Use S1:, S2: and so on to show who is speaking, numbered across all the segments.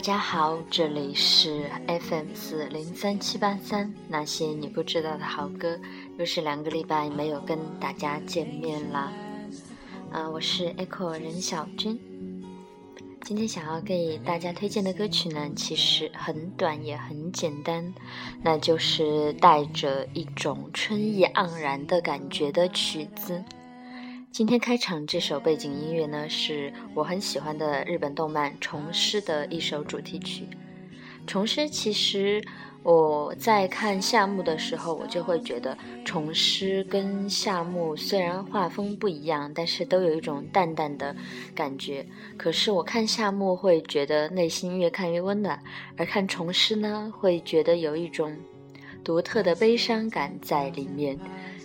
S1: 大家好，这里是 FM 四零三七八三，那些你不知道的好歌，又是两个礼拜没有跟大家见面啦。啊、我是 Echo 任小军。今天想要给大家推荐的歌曲呢，其实很短也很简单，那就是带着一种春意盎然的感觉的曲子。今天开场这首背景音乐呢，是我很喜欢的日本动漫《虫师》的一首主题曲。《虫师》其实我在看夏目的时候，我就会觉得《虫师》跟夏目虽然画风不一样，但是都有一种淡淡的感觉。可是我看夏目会觉得内心越看越温暖，而看《虫师》呢，会觉得有一种独特的悲伤感在里面。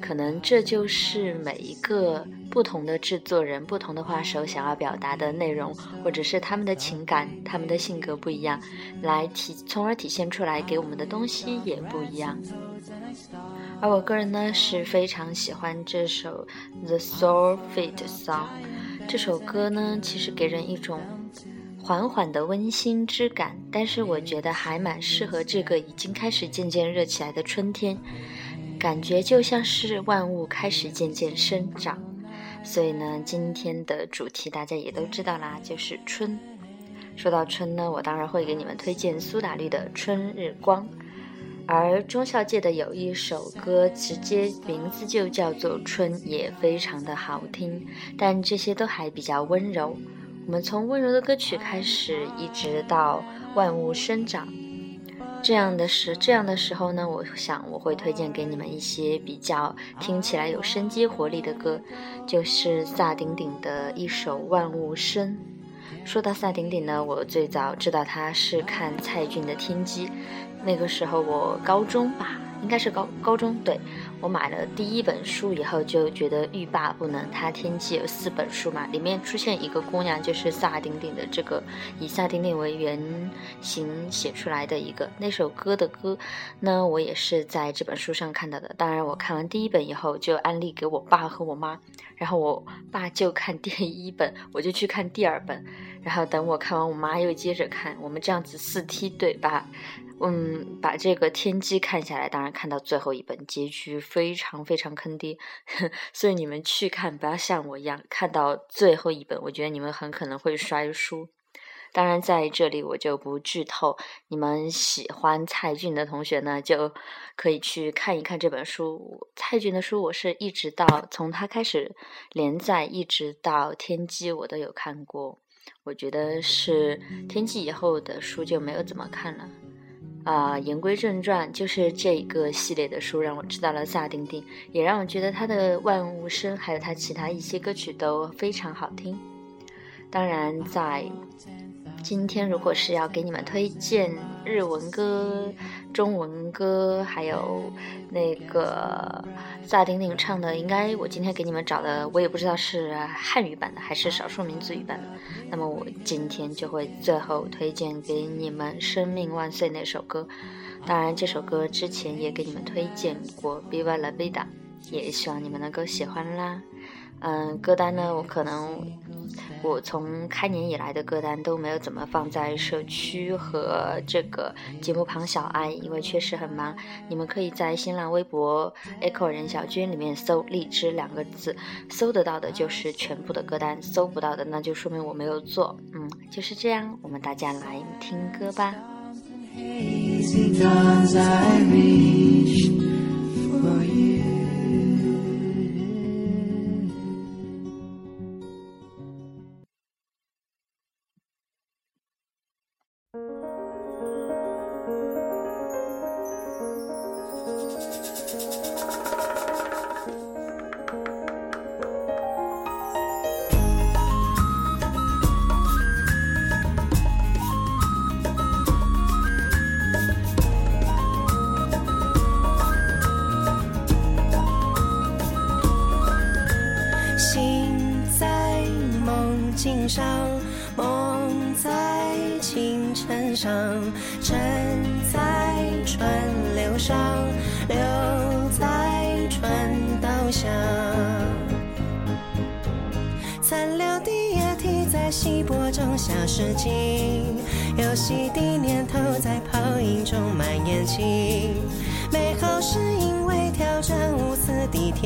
S1: 可能这就是每一个不同的制作人、不同的画手想要表达的内容，或者是他们的情感、他们的性格不一样，来体，从而体现出来给我们的东西也不一样。而我个人呢是非常喜欢这首《The Soul Fit Song》，这首歌呢其实给人一种缓缓的温馨之感，但是我觉得还蛮适合这个已经开始渐渐热起来的春天。感觉就像是万物开始渐渐生长，所以呢，今天的主题大家也都知道啦，就是春。说到春呢，我当然会给你们推荐苏打绿的《春日光》，而中孝介的有一首歌，直接名字就叫做《春》，也非常的好听。但这些都还比较温柔，我们从温柔的歌曲开始，一直到万物生长。这样的时这样的时候呢，我想我会推荐给你们一些比较听起来有生机活力的歌，就是萨顶顶的一首《万物生》。说到萨顶顶呢，我最早知道他是看蔡骏的《天机》，那个时候我高中吧，应该是高高中对。我买了第一本书以后，就觉得欲罢不能。他《天机》有四本书嘛，里面出现一个姑娘，就是萨顶顶的这个以萨顶顶为原型写出来的一个那首歌的歌。那我也是在这本书上看到的。当然，我看完第一本以后，就安利给我爸和我妈，然后我爸就看第一本，我就去看第二本，然后等我看完，我妈又接着看，我们这样子四梯队吧。嗯，把这个天机看下来，当然看到最后一本结局非常非常坑爹，所以你们去看不要像我一样看到最后一本，我觉得你们很可能会摔书。当然在这里我就不剧透，你们喜欢蔡骏的同学呢，就可以去看一看这本书。蔡骏的书我是一直到从他开始连载一直到天机我都有看过，我觉得是天机以后的书就没有怎么看了。啊，言归正传，就是这个系列的书让我知道了萨顶顶，也让我觉得他的万物生还有他其他一些歌曲都非常好听。当然，在今天如果是要给你们推荐日文歌、中文歌，还有那个萨顶顶唱的，应该我今天给你们找的，我也不知道是汉语版的还是少数民族语版的。那么我今天就会最后推荐给你们《生命万岁》那首歌。当然，这首歌之前也给你们推荐过《Viva la Vida》，也希望你们能够喜欢啦。嗯，歌单呢，我可能我从开年以来的歌单都没有怎么放在社区和这个节目旁小爱，因为确实很忙。你们可以在新浪微博 Echo 任小军里面搜“荔枝”两个字，搜得到的就是全部的歌单，搜不到的那就说明我没有做。嗯，就是这样，我们大家来听歌吧。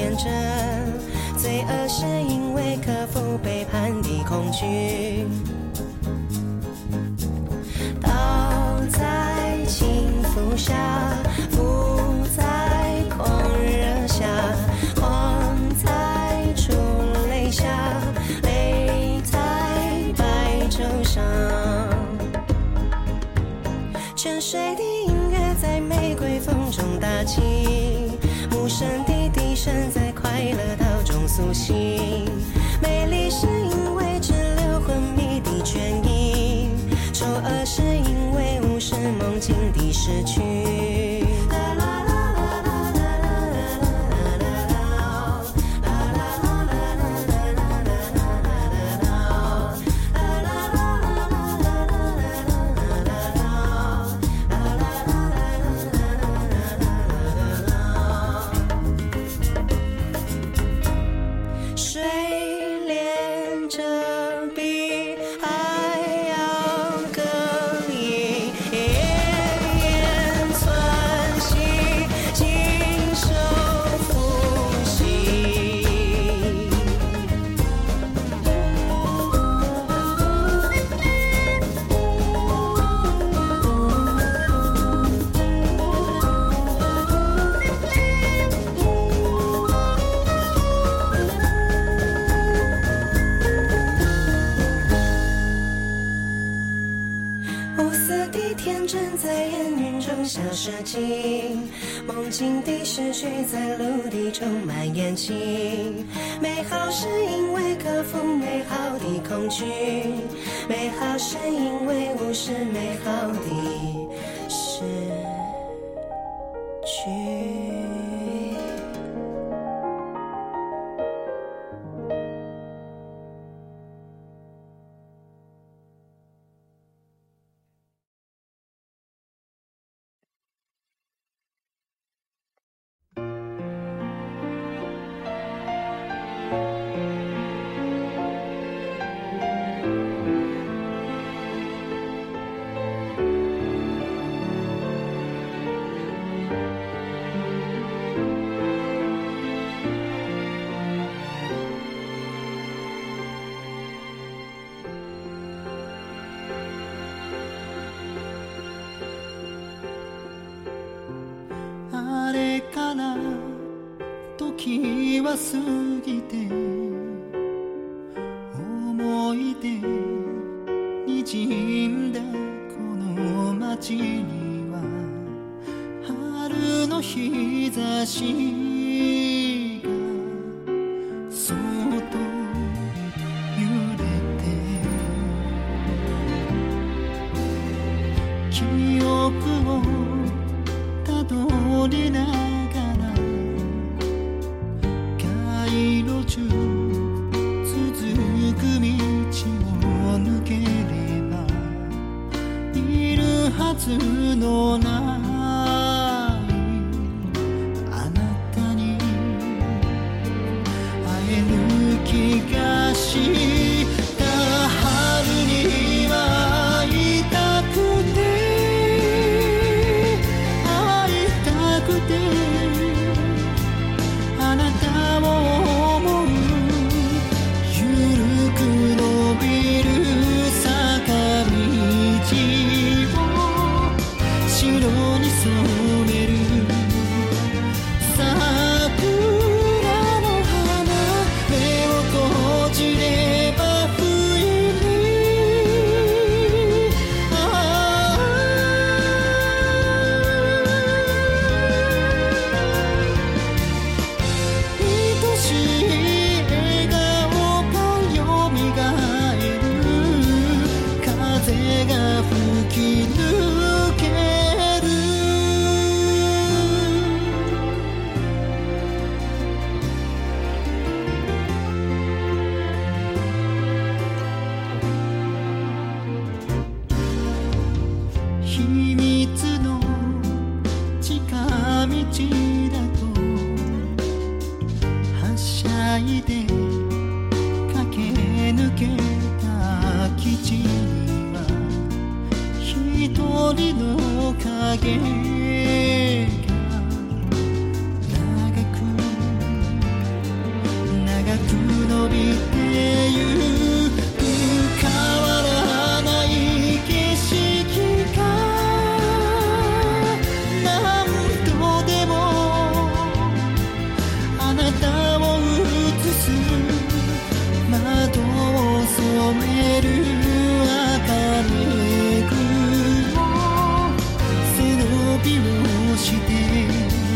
S2: 天真。罪恶是因为克服背叛的恐惧。快乐到中苏醒。美丽是因为只留昏迷的倦意丑恶是因为无视梦境的失去。梦境的失去在陆地充满眼睛美好是因为克服美好的恐惧美好是因为无视美好的
S3: Soon. びをして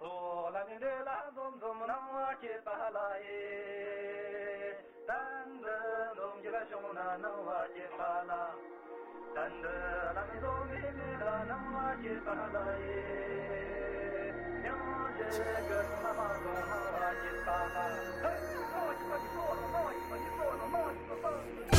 S4: so la ni de la dom dom na ke pa la ye dan de dom ji la shong na na wa ke pa la dan de la ni dom ni ni la na wa ke pa la ye yang je ge ma ma do ma wa ke pa la hey! mo ji ma
S5: ji so mo ji ma ji so mo ji ma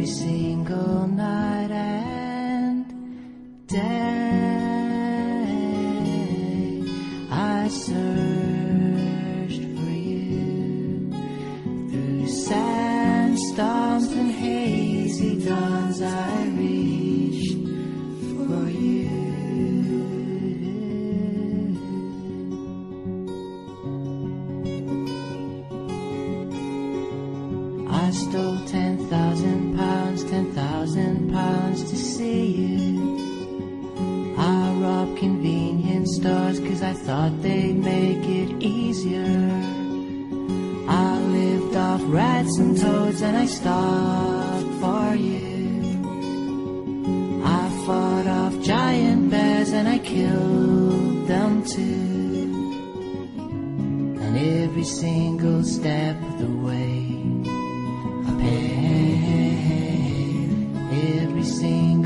S5: every single night and day. I rob convenience stores cause I thought they'd make it easier. I lived off
S6: rats and toads and I starved for you. I fought off giant bears and I killed them too. And every single step of the way, I paid every single